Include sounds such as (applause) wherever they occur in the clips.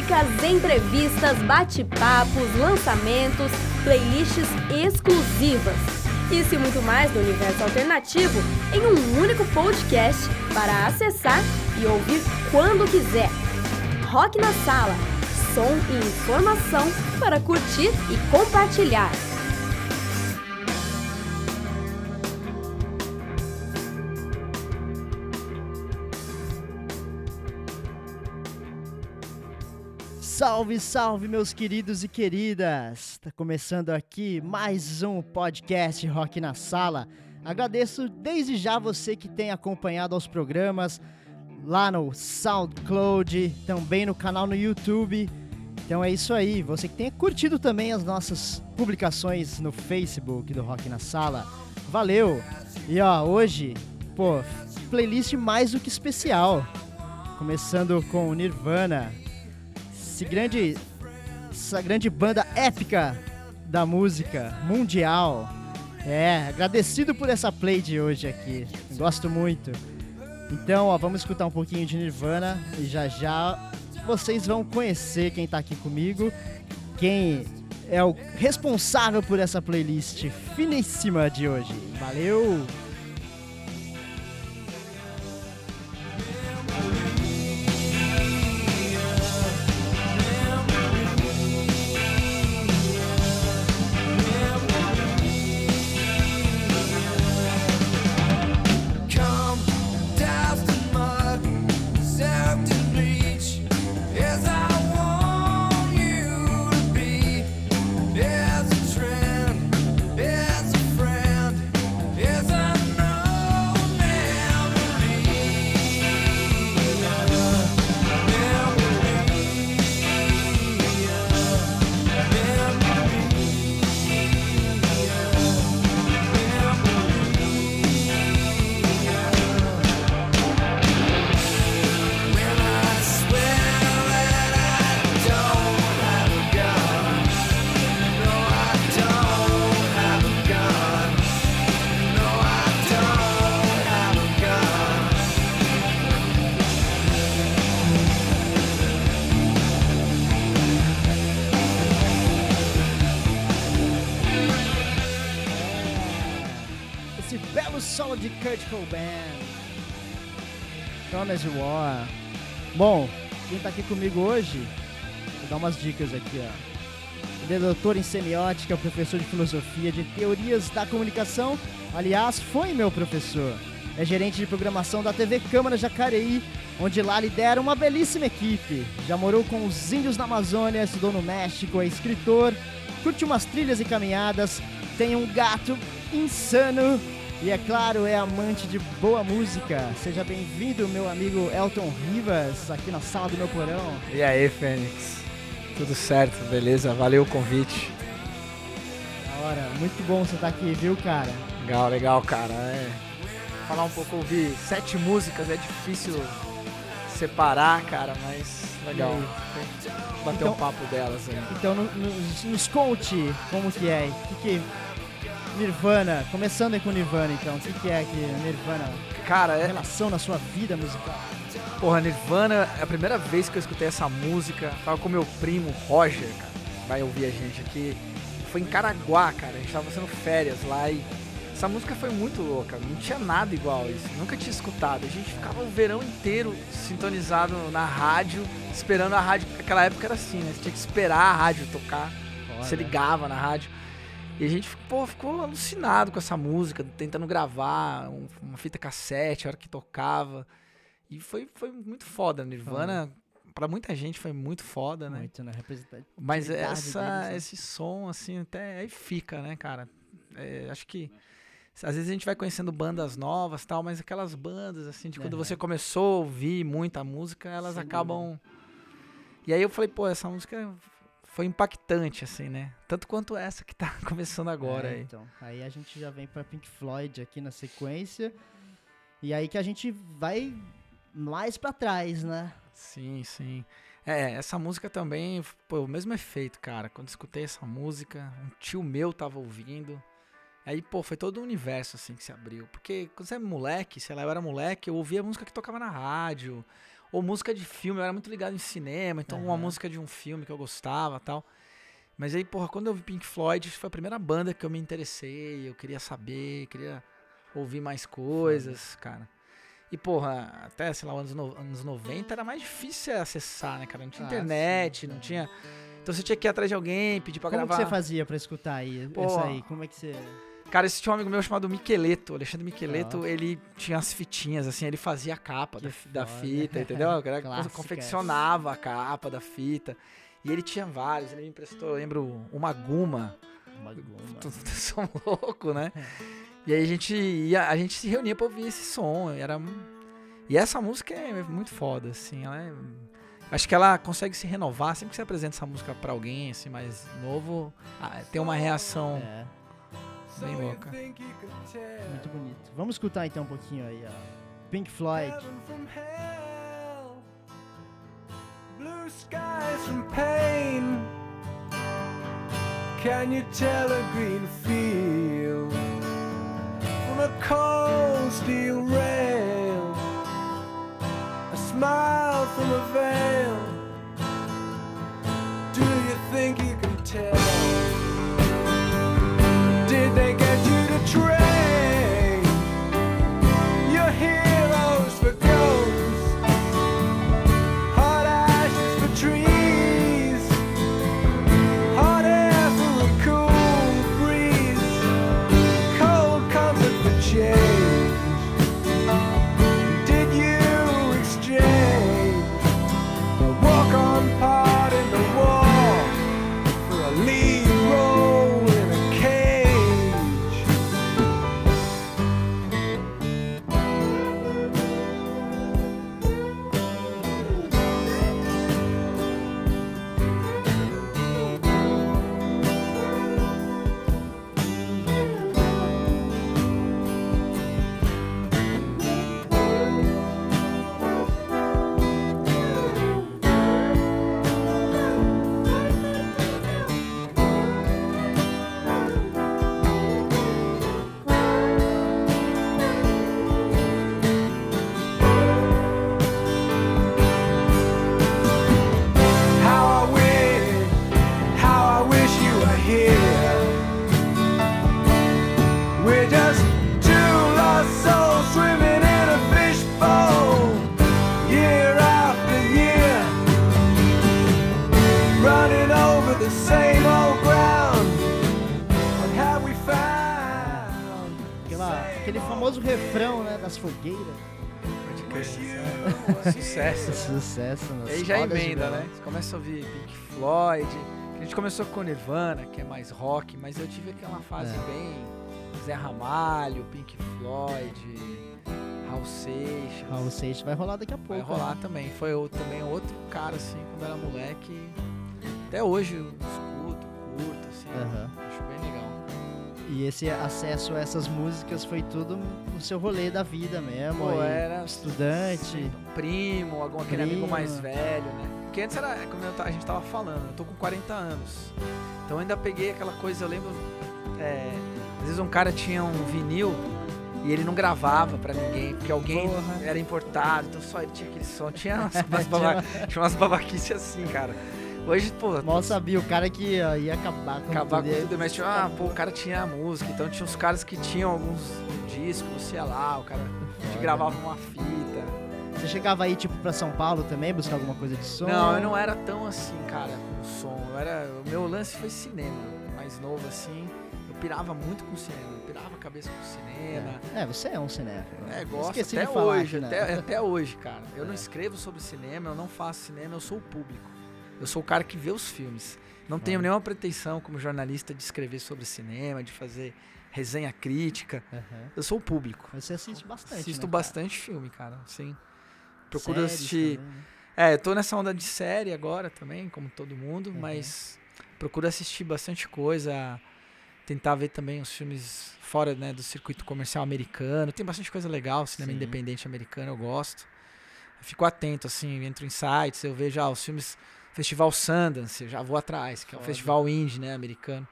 Músicas, entrevistas, bate-papos, lançamentos, playlists exclusivas. Isso e muito mais do universo alternativo em um único podcast para acessar e ouvir quando quiser. Rock na Sala. Som e informação para curtir e compartilhar. Salve, salve, meus queridos e queridas! Tá começando aqui mais um podcast Rock na Sala. Agradeço desde já você que tem acompanhado os programas lá no SoundCloud, também no canal no YouTube. Então é isso aí, você que tenha curtido também as nossas publicações no Facebook do Rock na Sala. Valeu! E ó, hoje, pô, playlist mais do que especial. Começando com Nirvana, esse grande, essa grande banda épica da música mundial. É, agradecido por essa play de hoje aqui. Gosto muito. Então, ó, vamos escutar um pouquinho de Nirvana e já já vocês vão conhecer quem tá aqui comigo, quem é o responsável por essa playlist finíssima de hoje. Valeu! Comigo hoje, vou dar umas dicas aqui, ó. Ele é doutor em semiótica, professor de filosofia, de teorias da comunicação. Aliás, foi meu professor. É gerente de programação da TV Câmara Jacareí, onde lá lidera uma belíssima equipe. Já morou com os índios na Amazônia, estudou no México, é escritor, curte umas trilhas e caminhadas, tem um gato insano e é claro, é amante de boa música. Seja bem-vindo, meu amigo Elton Rivas, aqui na sala do meu porão. E aí, Fênix? Tudo certo, beleza? Valeu o convite. Da hora, muito bom você estar tá aqui, viu, cara? Legal, legal, cara. É. Falar um pouco, ouvir sete músicas é difícil separar, cara, mas legal. Bater então, um papo delas aí. Então, nos, nos conte como que é, o que, que Nirvana, começando aí com Nirvana então, o que, que é que Nirvana? Cara, é. Relação na sua vida musical? Porra, Nirvana, é a primeira vez que eu escutei essa música, tava com meu primo Roger, cara, vai ouvir a gente aqui. Foi em Caraguá, cara, a gente tava fazendo férias lá e essa música foi muito louca, não tinha nada igual isso, nunca tinha escutado. A gente ficava o verão inteiro sintonizado na rádio, esperando a rádio, naquela época era assim, né? Você tinha que esperar a rádio tocar, Foda. você ligava na rádio. E a gente pô, ficou alucinado com essa música, tentando gravar um, uma fita cassete, a hora que tocava. E foi, foi muito foda. Nirvana, uhum. para muita gente, foi muito foda, né? Muito, né? Mas essa, deles, né? esse som, assim, até aí fica, né, cara? É, acho que às vezes a gente vai conhecendo bandas novas tal, mas aquelas bandas, assim, de quando você começou a ouvir muita música, elas Sim, acabam. E aí eu falei, pô, essa música foi impactante, assim, né? Tanto quanto essa que tá (laughs) começando agora é, aí. Então, aí a gente já vem pra Pink Floyd aqui na sequência. E aí que a gente vai mais para trás, né? Sim, sim. É, essa música também, pô, o mesmo efeito, cara. Quando escutei essa música, um tio meu tava ouvindo. Aí, pô, foi todo o universo, assim, que se abriu. Porque quando você é moleque, sei lá, eu era moleque, eu ouvia a música que tocava na rádio Ou música de filme, eu era muito ligado em cinema, então uma Aham. música de um filme que eu gostava tal. Mas aí, porra, quando eu vi Pink Floyd, foi a primeira banda que eu me interessei, eu queria saber, queria ouvir mais coisas, cara. E, porra, até, sei lá, anos, no- anos 90 era mais difícil acessar, né, cara? Não tinha Ah, internet, sim, não é. tinha. Então você tinha que ir atrás de alguém, pedir pra Como que gravar. você fazia pra escutar aí, Pô. essa aí? Como é que você... Cara, esse tinha um amigo meu chamado Miqueleto, Alexandre Miqueleto, ele tinha as fitinhas, assim, ele fazia a capa da, da fita, (laughs) entendeu? O cara Clássica confeccionava a capa da fita. E ele tinha vários, ele me emprestou, eu lembro, uma Guma. Uma tu- Som louco, né? E aí a gente ia, a gente se reunia pra ouvir esse som. e Era, e essa música é muito foda, assim. Ela é, acho que ela consegue se renovar. Sempre que você apresenta essa música pra alguém, assim, mais novo, ah, tem uma reação É, bem louca. muito bonito. Vamos escutar então um pouquinho aí, ó. Pink Floyd. Blue skies from pain. Can you tell a green field from a cold steel rail? A smile from a veil. Do you think you can tell? Sucesso. (laughs) Sucesso nas E aí já emenda, né? Você começa a ouvir Pink Floyd. A gente começou com Nirvana, que é mais rock, mas eu tive aquela fase É. bem Zé Ramalho, Pink Floyd, Raul Seixas. Raul Seixas vai rolar daqui a pouco. Vai rolar né? também. Foi eu, também outro cara, assim, quando era moleque. Até hoje eu escuto, curto, assim. Acho bem. E esse acesso a essas músicas foi tudo no seu rolê da vida mesmo. Pô, era estudante. um primo, algum aquele amigo Primo. mais velho, né? Porque antes era, como eu a gente tava falando, eu tô com 40 anos. Então eu ainda peguei aquela coisa, eu lembro, é, às vezes um cara tinha um vinil e ele não gravava pra ninguém, porque alguém Porra. era importado, então só ele tinha aquele som. Tinha umas, umas, (laughs) baba- tinha umas babaquices assim, cara. Hoje, pô, Mal sabia o cara que ia acabar com acabar com tudo. tudo, mas tinha, ah, pô, o cara tinha a música, então tinha os caras que tinham alguns discos, ia lá, o cara te Foda. gravava uma fita. Você chegava aí, tipo, pra São Paulo também, buscar alguma coisa de som? Não, eu não era tão assim, cara, com o som. Eu era, o meu lance foi cinema. Mais novo assim, eu pirava muito com cinema. Eu pirava a cabeça com cinema. É, você é um cinéfilo. né? É, gosto Esqueci até de falar hoje, aqui, né? até, (laughs) até hoje, cara. Eu não escrevo sobre cinema, eu não faço cinema, eu sou o público. Eu sou o cara que vê os filmes. Não tenho nenhuma pretensão como jornalista de escrever sobre cinema, de fazer resenha crítica. Aham. Eu sou o público. Mas Você assiste bastante, Assisto né, bastante filme, cara. Sim. cara? Procuro Séries assistir. também, né? É, eu tô nessa onda de série agora também, como todo mundo, Uhum. mas procuro assistir bastante coisa, tentar ver também os filmes fora né, do circuito comercial americano. Tem bastante coisa legal, cinema Sim. independente americano, eu gosto. Eu fico atento, assim, entro em sites, eu vejo ah, os filmes. Festival Sundance, já vou atrás, que é um Foda. festival indie, né, americano.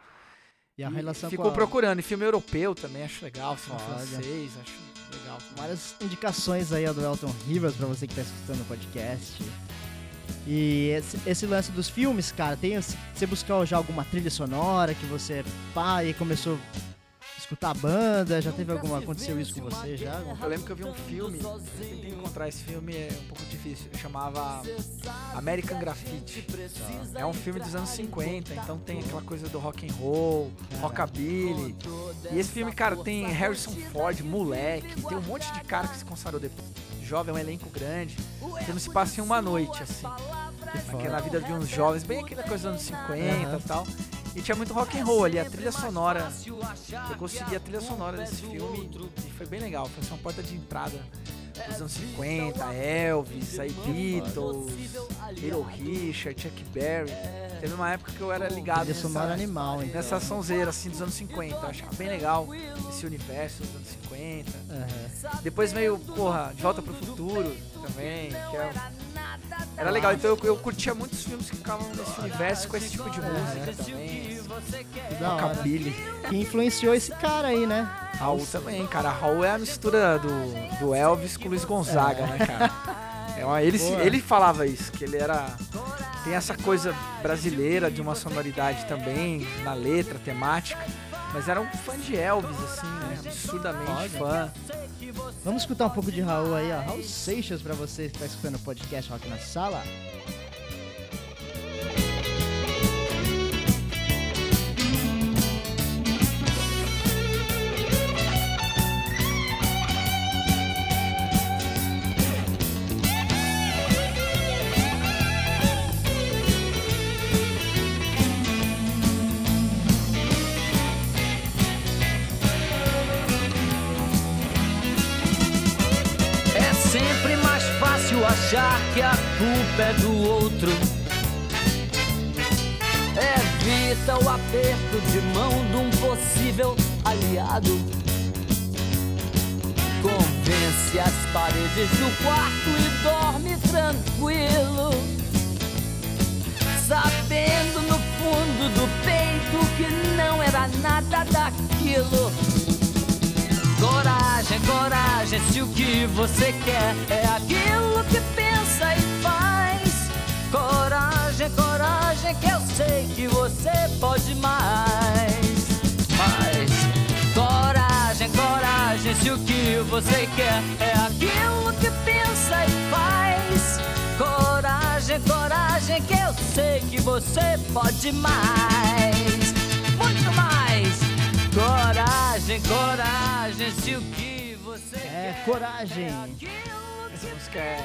E a relação Fico com a... procurando, e filme europeu também, acho legal, filme Foda. francês, acho Legal. Várias indicações aí ó, do Elton Rivers pra você que tá escutando o podcast. E esse, esse lance dos filmes, cara, tem você buscou já alguma trilha sonora que você pá e começou escutar a banda? Já teve alguma aconteceu isso com você já? Eu lembro que eu vi um filme, eu tentei encontrar esse filme, é um pouco difícil, chamava American Graffiti. É um filme dos anos 50, então tem aquela coisa do rock and roll, rockabilly. E esse filme, cara, tem Harrison Ford, moleque, tem um monte de cara que se consagrou depois. Jovem, um elenco grande. O filme se passa em uma noite, assim. Aqui na vida de uns jovens, bem aquela coisa dos anos 50 e Aham. tal. E tinha muito rock and roll ali, a trilha sonora. Eu consegui a trilha sonora desse filme e foi bem legal. Foi uma porta de entrada dos anos 50, Elvis, aí Beatles, Little Richard, Chuck Berry. Teve uma época que eu era ligado Trilha sonora nessa, animal, então. nessa sonzeira assim dos anos 50. Eu achava bem legal esse universo dos anos 50. Aham. Depois veio, porra, De Volta pro Futuro também, que é- era legal. Então eu, eu curtia muitos filmes que ficavam nesse universo com esse tipo de música também. Da hora. Rockabilly. Que influenciou esse cara aí, né? Raul também, cara. Raul é a mistura do, do Elvis com o Luiz Gonzaga, né, cara? É uma- ele, Boa. ele falava isso, que ele era. Tem essa coisa brasileira de uma sonoridade também, na letra, temática. Mas era um fã de Elvis, assim, né? Absurdamente Foda. fã. Vamos escutar um pouco de Raul aí, ó. Raul Seixas pra você que tá escutando o podcast Rock na Sala. Paredes do quarto e dorme tranquilo. Sabendo no fundo do peito que não era nada daquilo. Coragem, coragem, se o que você quer é aquilo que pensa e faz. Coragem, coragem, que eu sei que você pode mais. Se o que você quer é aquilo que pensa e faz. Coragem, coragem, que eu sei que você pode mais. Muito mais. Coragem, coragem, se o que você É, quer coragem. Essa música é,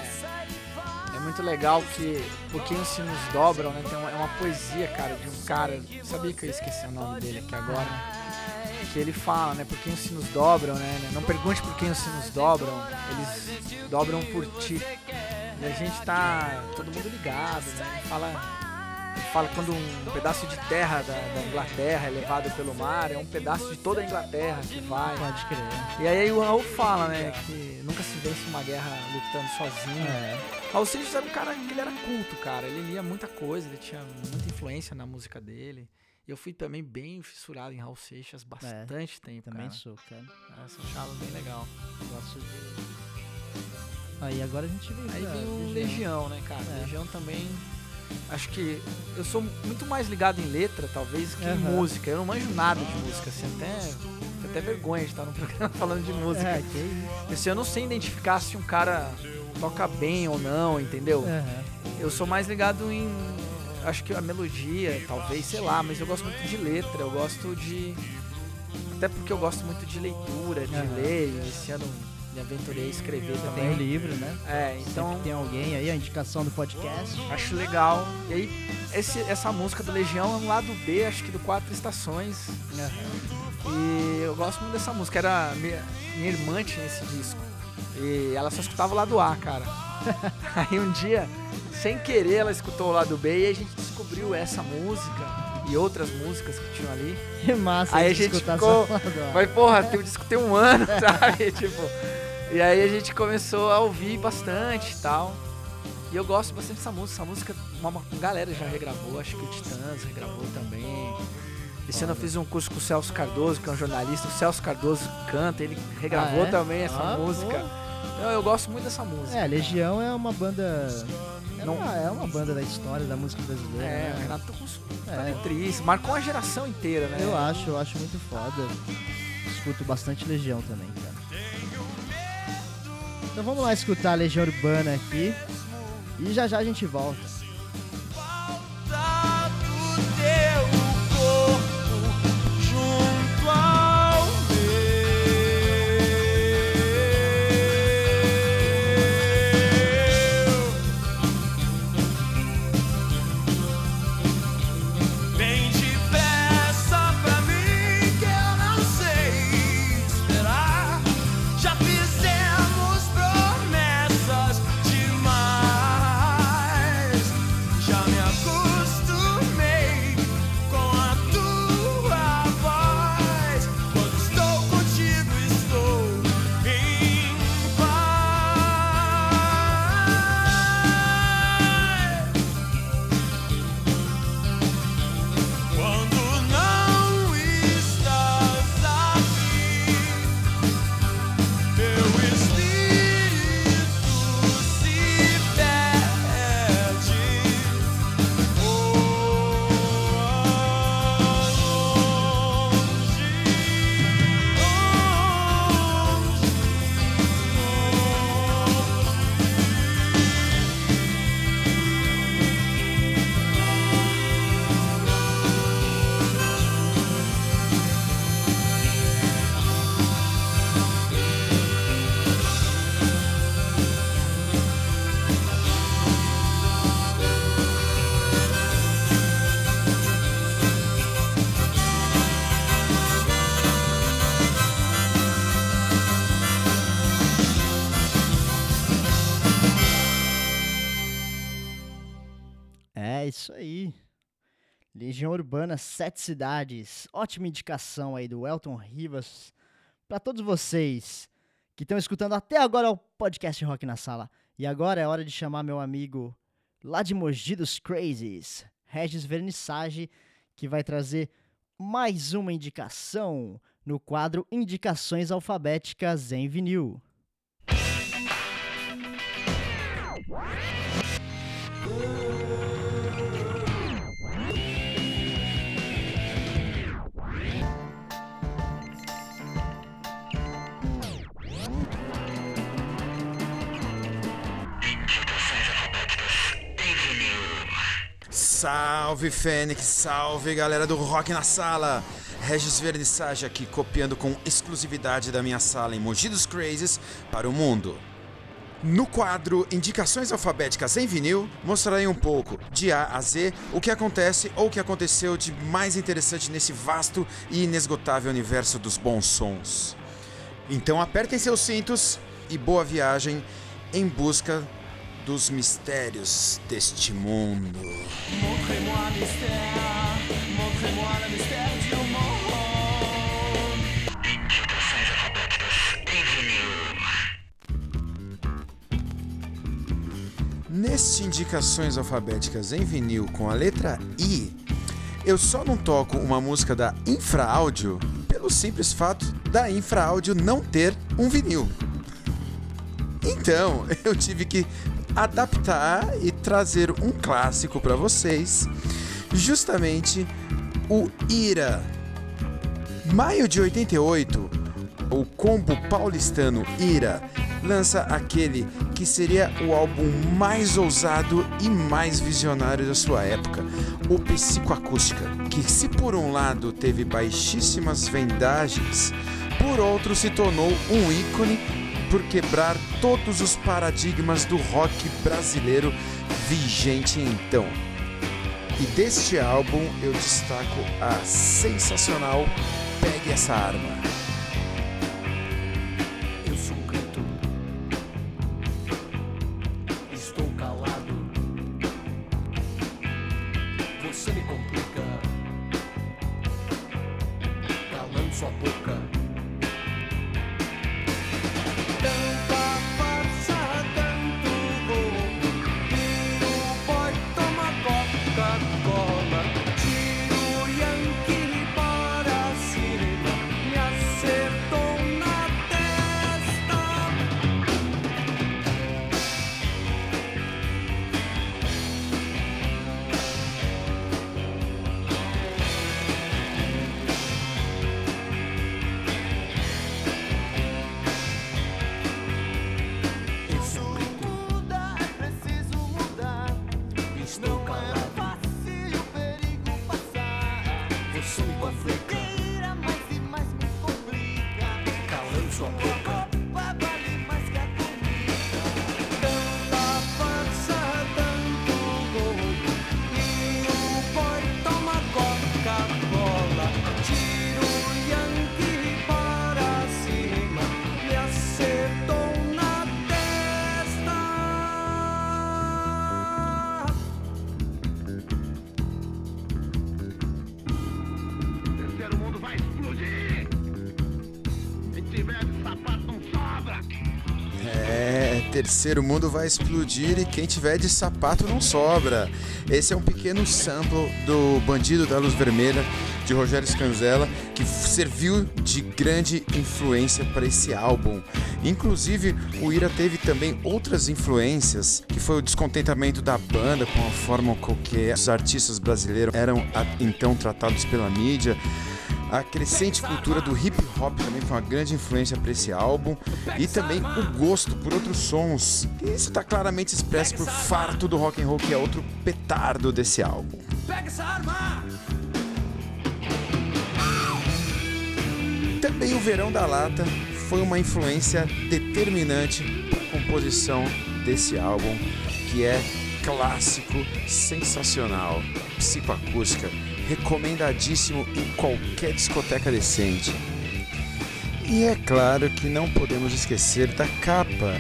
é muito legal que porque os sinos dobram, né? Tem uma, é uma poesia, cara, de um cara. Sabia que eu esqueci o nome dele aqui agora? Que ele fala, né? Por quem os sinos dobram, né? Não pergunte por quem os sinos dobram, eles dobram por ti. E a gente tá todo mundo ligado, né? Ele fala, ele fala quando um pedaço de terra da, da Inglaterra é levado pelo mar, é um pedaço de toda a Inglaterra que vai. Pode crer. E aí o Raul fala, né, que nunca se vence uma guerra lutando sozinho. É. Seixas era um cara que ele era culto, cara. Ele lia muita coisa, ele tinha muita influência na música dele. Eu fui também bem fissurado em Raul Seixas bastante tempo, É, Também cara. sou, cara. Essa achava bem legal. Gosto de. Aí agora a gente vem Aí pra vem o Legião, né, cara? É. Legião também. Acho que eu sou muito mais ligado em letra, talvez, que em Aham. música. Eu não manjo nada de música, assim, até. Até vergonha de estar no (laughs) programa falando de música. É, que. Assim, eu não sei identificar se um cara toca bem ou não, entendeu? Aham. Eu sou mais ligado em. Acho que a melodia, talvez, sei lá, mas eu gosto muito de letra, eu gosto de. Até porque eu gosto muito de leitura, de Aham. ler, esse ano me aventurei a escrever Tem o também. livro, né? É, Então então tem alguém aí, a indicação do podcast. acho legal. E aí, esse- essa música do Legião é um lado B, acho que do Quatro Estações. E eu gosto muito dessa música. Era minha, minha irmã tinha esse disco. E ela só escutava o lado A, cara. (laughs) Aí um dia, sem querer, ela escutou o lado B e a gente descobriu essa música e outras músicas que tinham ali. Que massa Aí a gente ficou. Mas, porra, disco tem um ano, (laughs) sabe? tipo. E aí a gente começou a ouvir bastante e tal. E eu gosto bastante dessa música. Essa música, uma, uma galera já regravou, acho que o Titãs regravou também. Esse ano eu fiz um curso com o Celso Cardoso, que é um jornalista. O Celso Cardoso canta, ele regravou Ah, é? também essa Ah, música. Eu gosto muito dessa música. É, Legião é uma banda. É, Não- uma, é uma banda da história da música brasileira. É, né? Renato Russo É. tá letrista, marcou uma geração inteira, né? Eu acho, eu acho muito foda. Escuto bastante Legião também, cara. Então vamos lá escutar a Legião Urbana aqui. E já já a gente volta. Isso aí. Legião Urbana, sete cidades. Ótima indicação aí do Elton Rivas para todos vocês que estão escutando até agora o podcast Rock na Sala. E agora é hora de chamar meu amigo lá de Mogi dos Crazies, Regis Vernissage, que vai trazer mais uma indicação no quadro Indicações Alfabéticas em Vinil. Salve Fênix, salve galera do Rock na Sala! Regis Vernissage aqui copiando com exclusividade da minha sala em Mogi dos Crazes para o mundo. No quadro Indicações Alfabéticas em Vinil, mostrarei um pouco, de A a Z, o que acontece ou o que aconteceu de mais interessante nesse vasto e inesgotável universo dos bons sons. Então apertem seus cintos e boa viagem em busca dos mistérios deste mundo. Le mystère du monde. Neste Indicações Alfabéticas em Vinil com a letra I, eu só não toco uma música da Infraáudio pelo simples fato da Infraáudio não ter um vinil. Então, (laughs) eu tive que adaptar e trazer um clássico para vocês, justamente o Ira. Maio de 88, o combo paulistano Ira lança aquele que seria o álbum mais ousado e mais visionário da sua época, o Psicoacústica, que se por um lado teve baixíssimas vendagens, por outro se tornou um ícone por quebrar todos os paradigmas do rock brasileiro vigente então. E deste álbum eu destaco a sensacional Pegue essa arma. Terceiro mundo vai explodir e quem tiver de sapato não sobra. Esse é um pequeno sample do Bandido da Luz Vermelha de Rogério Scanzella que serviu de grande influência para esse álbum. Inclusive, o Ira teve também outras influências, que foi o descontentamento da banda com a forma com que os artistas brasileiros eram então tratados pela mídia. A crescente cultura do hip hop também foi uma grande influência para esse álbum e também o gosto por outros sons. Isso está claramente expresso por Farto do Rock and Roll, que é outro petardo desse álbum. Pega essa arma! Também o Verão da Lata foi uma influência determinante para a composição desse álbum, que é clássico, sensacional, psicoacústica, recomendadíssimo em qualquer discoteca decente. E é claro que não podemos esquecer da capa,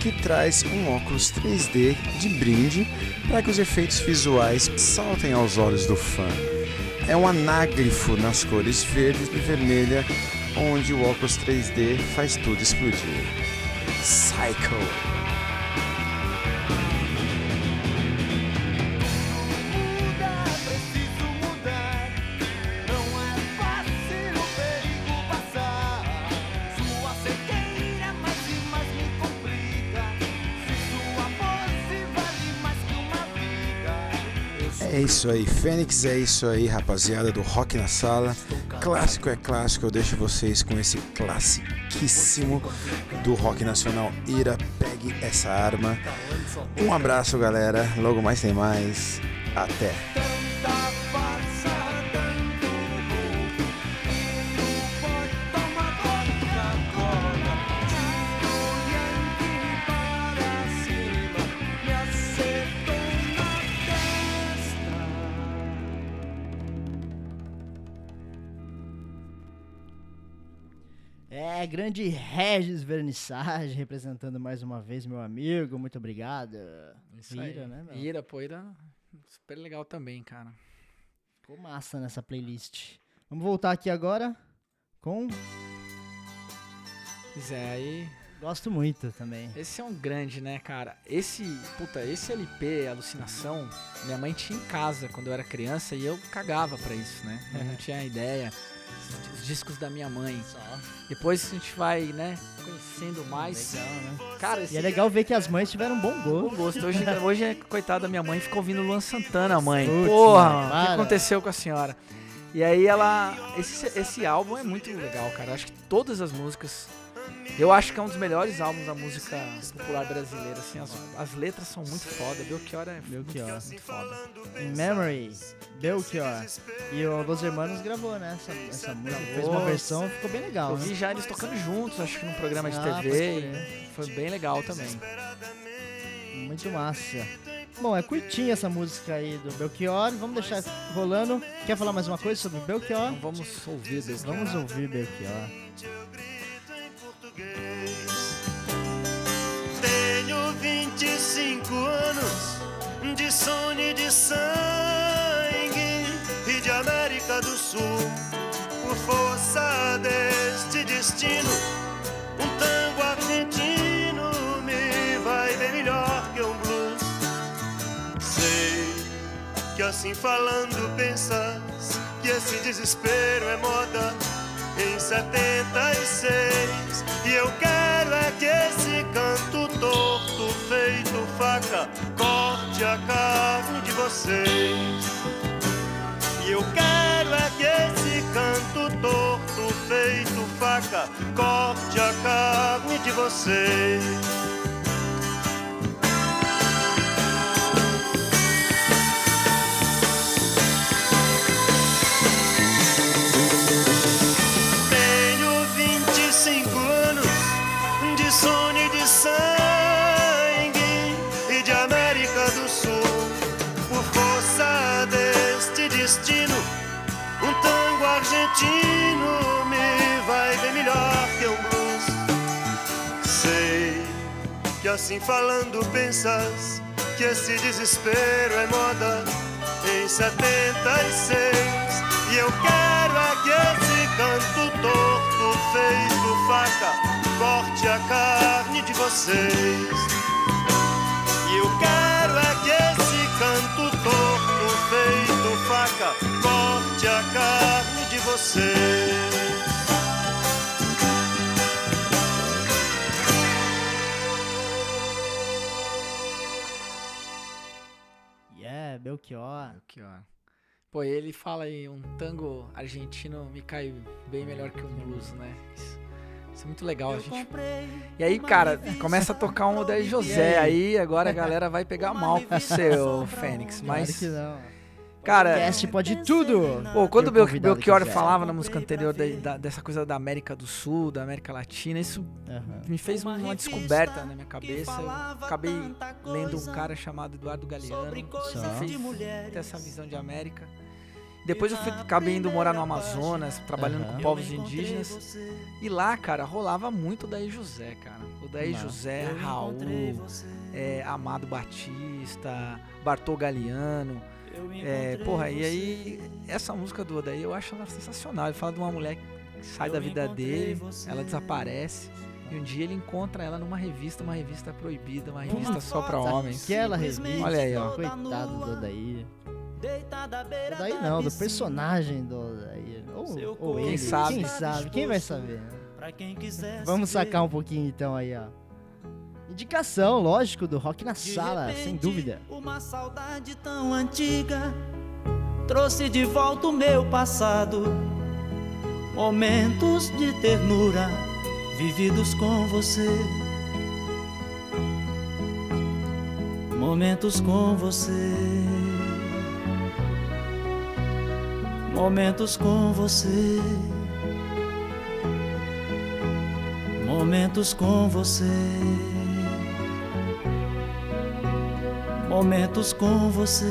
que traz um óculos 3D de brinde para que os efeitos visuais saltem aos olhos do fã. É um anágrifo nas cores verde e vermelha, onde o óculos 3D faz tudo explodir. Psycho! Isso aí, Fênix, é isso aí, rapaziada do Rock na Sala. Clássico é clássico, eu deixo vocês com esse classiquíssimo do rock nacional. Ira, pegue essa arma. Um abraço, galera. Logo mais tem mais. Até. Grande Regis Vernissage, representando mais uma vez meu amigo, muito obrigado. Isso aí. Ira, né, meu? Ira, pô, Ira, super legal também, cara. Ficou massa nessa playlist. Vamos voltar aqui agora com... Pois é, aí. Gosto muito também. Esse é um grande, né, cara? Esse, puta, esse LP, Alucinação, minha mãe tinha em casa quando eu era criança e eu cagava pra isso, né? Eu não tinha ideia. Os discos da minha mãe. Só. Depois a gente vai, né, conhecendo mais. Legal, né? Cara, esse E é legal ver que as mães tiveram um bom bom gosto. gosto. Hoje, (laughs) hoje é, coitada da minha mãe, ficou ouvindo Luan Santana, mãe. Putz, Porra, mano, o que aconteceu com a senhora? E aí ela. Esse, esse álbum é muito legal, cara. Acho que todas as músicas. Eu acho que é um dos melhores álbuns da música popular brasileira, assim. As, as letras são muito foda. Belchior é Belchior. Muito, muito foda. In Memory, Belchior. E o Los Hermanos gravou, né? Essa, essa música. Fez uma Gravou. versão, ficou bem legal, Eu né? vi já eles tocando juntos, acho que num programa de Ah, TV. e foi bem legal também. Muito massa. Bom, é curtinha essa música aí do Belchior. Vamos deixar rolando. Quer falar mais uma coisa sobre Belchior? Então vamos ouvir Belchior. Vamos ouvir Belchior. Tenho 25 anos de sonho e de sangue e de América do Sul. Por força deste destino, um tango argentino me vai bem melhor que um blues. Sei que assim falando pensas que esse desespero é moda em 76 e eu quero é que esse canto torto feito faca corte a carne de vocês. E eu quero é que esse canto torto feito faca corte a carne de vocês argentino me vai bem melhor que um blues. Sei que assim falando pensas que esse desespero é moda em 76. E eu quero é que esse canto torto feito faca corte a carne de vocês. E eu quero é que esse canto torto feito faca corte a carne de vocês. Yeah, Belchior. Ó. Pô, ele fala aí, um tango argentino me cai bem melhor que um blues, né? Isso, isso é muito legal. A gente... E aí, cara, começa a tocar um Odair José. Aí agora a galera vai pegar mal com o seu Fênix. Claro Mas, que não. Cara, Cast pode tudo. Pô, quando o convidado Belchior quiser. falava na música anterior da- da- dessa coisa da América do Sul, da América Latina, isso Aham. me fez uma descoberta na minha cabeça. Eu acabei lendo um cara chamado Eduardo Galeano, que fez ter essa visão de América. Depois eu fui, acabei indo morar no Amazonas, trabalhando Aham. com povos indígenas. E lá, cara, rolava muito o Daí José, cara. O Daí Massa. José, Raul, é, Amado Batista, Bartol Galeano. É, porra, e aí, essa música do Odaí eu acho ela sensacional. Ele fala de uma mulher que sai da vida dele, ela desaparece. E um dia ele encontra ela numa revista, uma revista proibida, uma revista só pra homens. Aquela revista. Olha aí, ó. Coitado do Odair. Odair não, do personagem do Odair. Ou, ou Quem ele. sabe? Quem sabe? Quem vai saber? né? Pra quem quiser Vamos sacar um pouquinho então aí, ó. Indicação, lógico, do Rock na De Sala, sem repente, dúvida. Uma saudade tão antiga trouxe de volta o meu passado. Momentos de ternura vividos com você. Momentos com você. Momentos com você. Momentos com você. Momentos com você.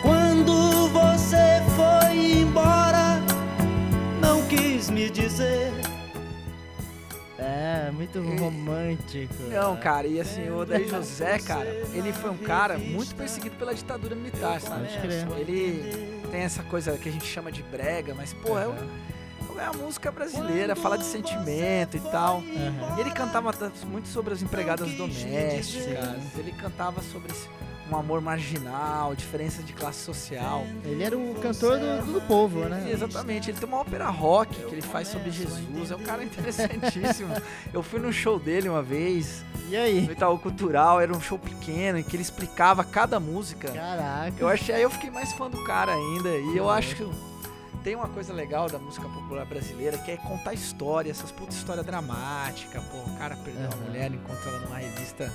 Quando você foi embora, não quis me dizer. É, muito romântico. Não, cara, e assim, o Odair José, (laughs) cara, ele foi um cara muito perseguido pela ditadura militar, sabe? Ele tem essa coisa que a gente chama de brega, mas, pô, é, o- é a música brasileira, fala de sentimento e tal. Aham. E ele cantava muito sobre as empregadas domésticas, ele cantava sobre um amor marginal, diferença de classe social. Ele era o cantor do, do povo, né? Exatamente, ele tem uma ópera rock que ele faz sobre Jesus, é um cara interessantíssimo. (laughs) Eu fui num show dele uma vez, E aí? no Itaú Cultural, era um show pequeno em que ele explicava cada música. Caraca. Eu achei, aí eu fiquei mais fã do cara ainda, e eu acho que tem uma coisa legal da música popular brasileira que é contar história, essas putas história dramática, pô, o cara perdeu Aham. a mulher, encontra ela numa revista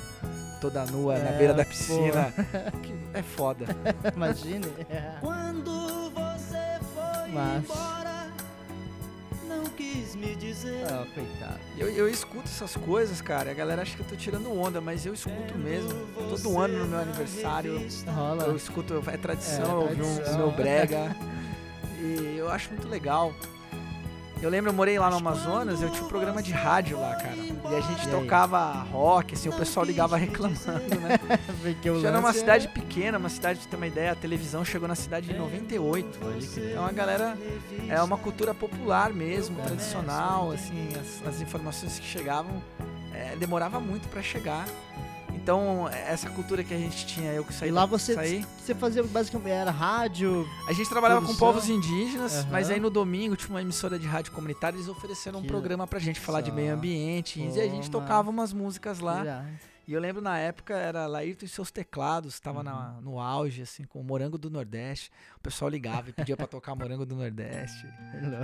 toda nua na É, beira da piscina, (laughs) que é foda. (laughs) Imagine. Quando você foi Mas- embora, não quis me dizer. Ah, coitado. Eu, eu escuto essas coisas, cara. A galera acha que eu tô tirando onda, mas eu escuto mesmo. Todo ano no meu aniversário eu, eu escuto, é tradição, É, eu ouvir um tradição. meu brega. (laughs) e eu acho muito legal. Eu lembro, eu morei lá no Amazonas, eu tinha um programa de rádio lá, cara. E a gente E tocava rock, assim, o pessoal ligava reclamando, né? (laughs) Porque Já era uma cidade pequena, uma cidade, pra ter uma ideia, a televisão chegou na cidade em 98. Pode crer. Então a galera é uma cultura popular mesmo, É. tradicional, assim, as, as informações que chegavam é, demorava muito pra chegar. Então, essa cultura que a gente tinha, eu que saí E lá você, saí, você fazia basicamente era rádio. a gente trabalhava com produção. povos indígenas, Aham. mas aí no domingo tinha uma emissora de rádio comunitária, eles ofereceram um Que programa pra gente falar de meio ambiente, e a gente tocava umas músicas lá. E eu lembro na época era Laírton e seus teclados, tava na- Uhum. no auge, assim, com o Morango do Nordeste. O pessoal ligava e pedia pra tocar Morango do Nordeste.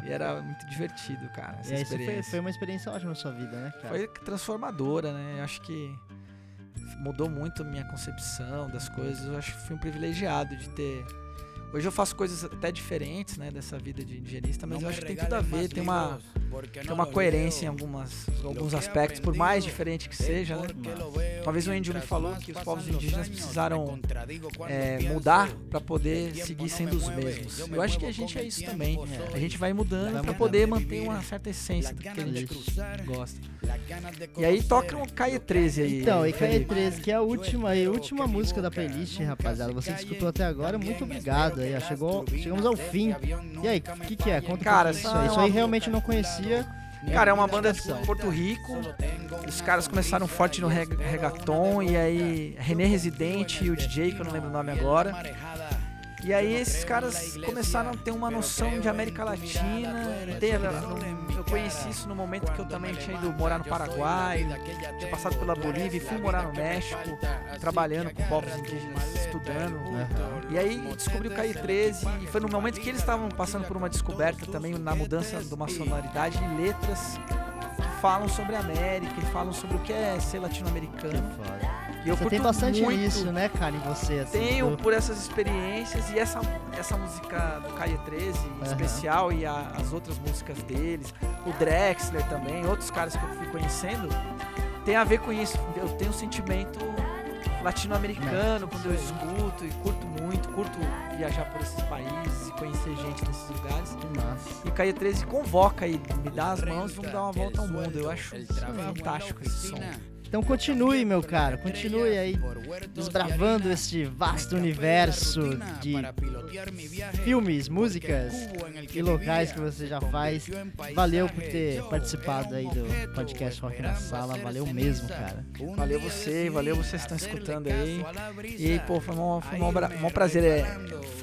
E era muito divertido, cara, essa E aí, isso foi, experiência. foi uma experiência ótima na sua vida, né, cara? Foi transformadora, né? Eu acho que mudou muito a minha concepção das coisas. Eu acho que fui um privilegiado de ter Hoje eu faço coisas até diferentes, né, dessa vida de engenheirista, mas eu acho que tem tudo a ver, tem uma, tem uma coerência em algumas, alguns aspectos, por mais diferente que seja, né? Uma vez o Índio me falou que os povos indígenas precisaram é, mudar para poder seguir sendo os mesmos. Eu acho que a gente é isso também. A gente vai mudando para poder manter uma certa essência do que a gente gosta. E aí toca um Caia 13 aí. Então, e Caia Felipe. 13, que é a última e última música da playlist, rapaziada. Você que escutou até agora, muito obrigado aí. ó. Chegou, chegamos ao fim. E aí, o que, que é? Conta Cara, isso aí. Isso aí realmente eu não conhecia. Cara, é uma banda de. Porto Rico. Os caras começaram forte no reg- reggaeton. E aí, René Residente e o DJ, que eu não lembro o nome agora. E aí, esses caras começaram a ter uma noção de América Latina. Ter, eu conheci isso no momento que eu também tinha ido morar no Paraguai, tinha passado pela Bolívia e fui morar no México, trabalhando com povos indígenas, estudando. E aí descobri o Caio 13 e foi no momento que eles estavam passando por uma descoberta também na mudança de uma sonoridade e letras que falam sobre a América e falam sobre o que é ser latino-americano. E eu Você tem bastante muito, isso, né, cara, em você. Assim, Tenho do- por essas experiências e essa, essa música do Caio 13 em Aham. especial e a- as outras músicas deles, o Drexler também, outros caras que eu fui conhecendo, tem a ver com isso. Eu tenho um sentimento latino-americano quando eu escuto e curto muito, curto viajar por esses países e conhecer gente nesses lugares. E Caio 13 convoca aí, me dá as mãos e vamos dar uma volta ao mundo. Eu acho fantástico esse som. Então continue, meu cara, continue aí desbravando este vasto universo de filmes, músicas e locais que você já faz. Valeu por ter participado aí do podcast Rock na Sala, valeu mesmo, cara. Valeu você, valeu vocês que estão escutando aí. E, pô, foi um, foi um, um prazer. é,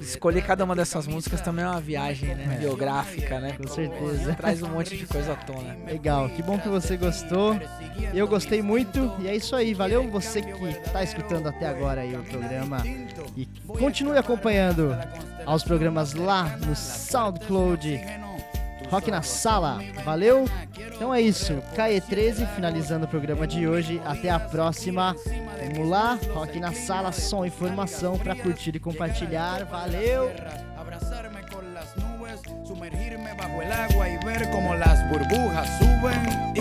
escolher cada uma dessas músicas também é uma viagem, né? Biográfica, né? Com certeza. Traz um monte de coisa à tona. Legal, que bom que você gostou. Eu gostei muito e é isso aí. Valeu você que tá escutando até agora aí o programa e continue acompanhando aos programas lá no SoundCloud. Rock na Sala, valeu? Então é isso, KE13 finalizando o programa de hoje. Até a próxima. Vamos lá, Rock na Sala, som e informação para curtir e compartilhar. Valeu! sumergirme bajo el agua y ver cómo las burbujas suben y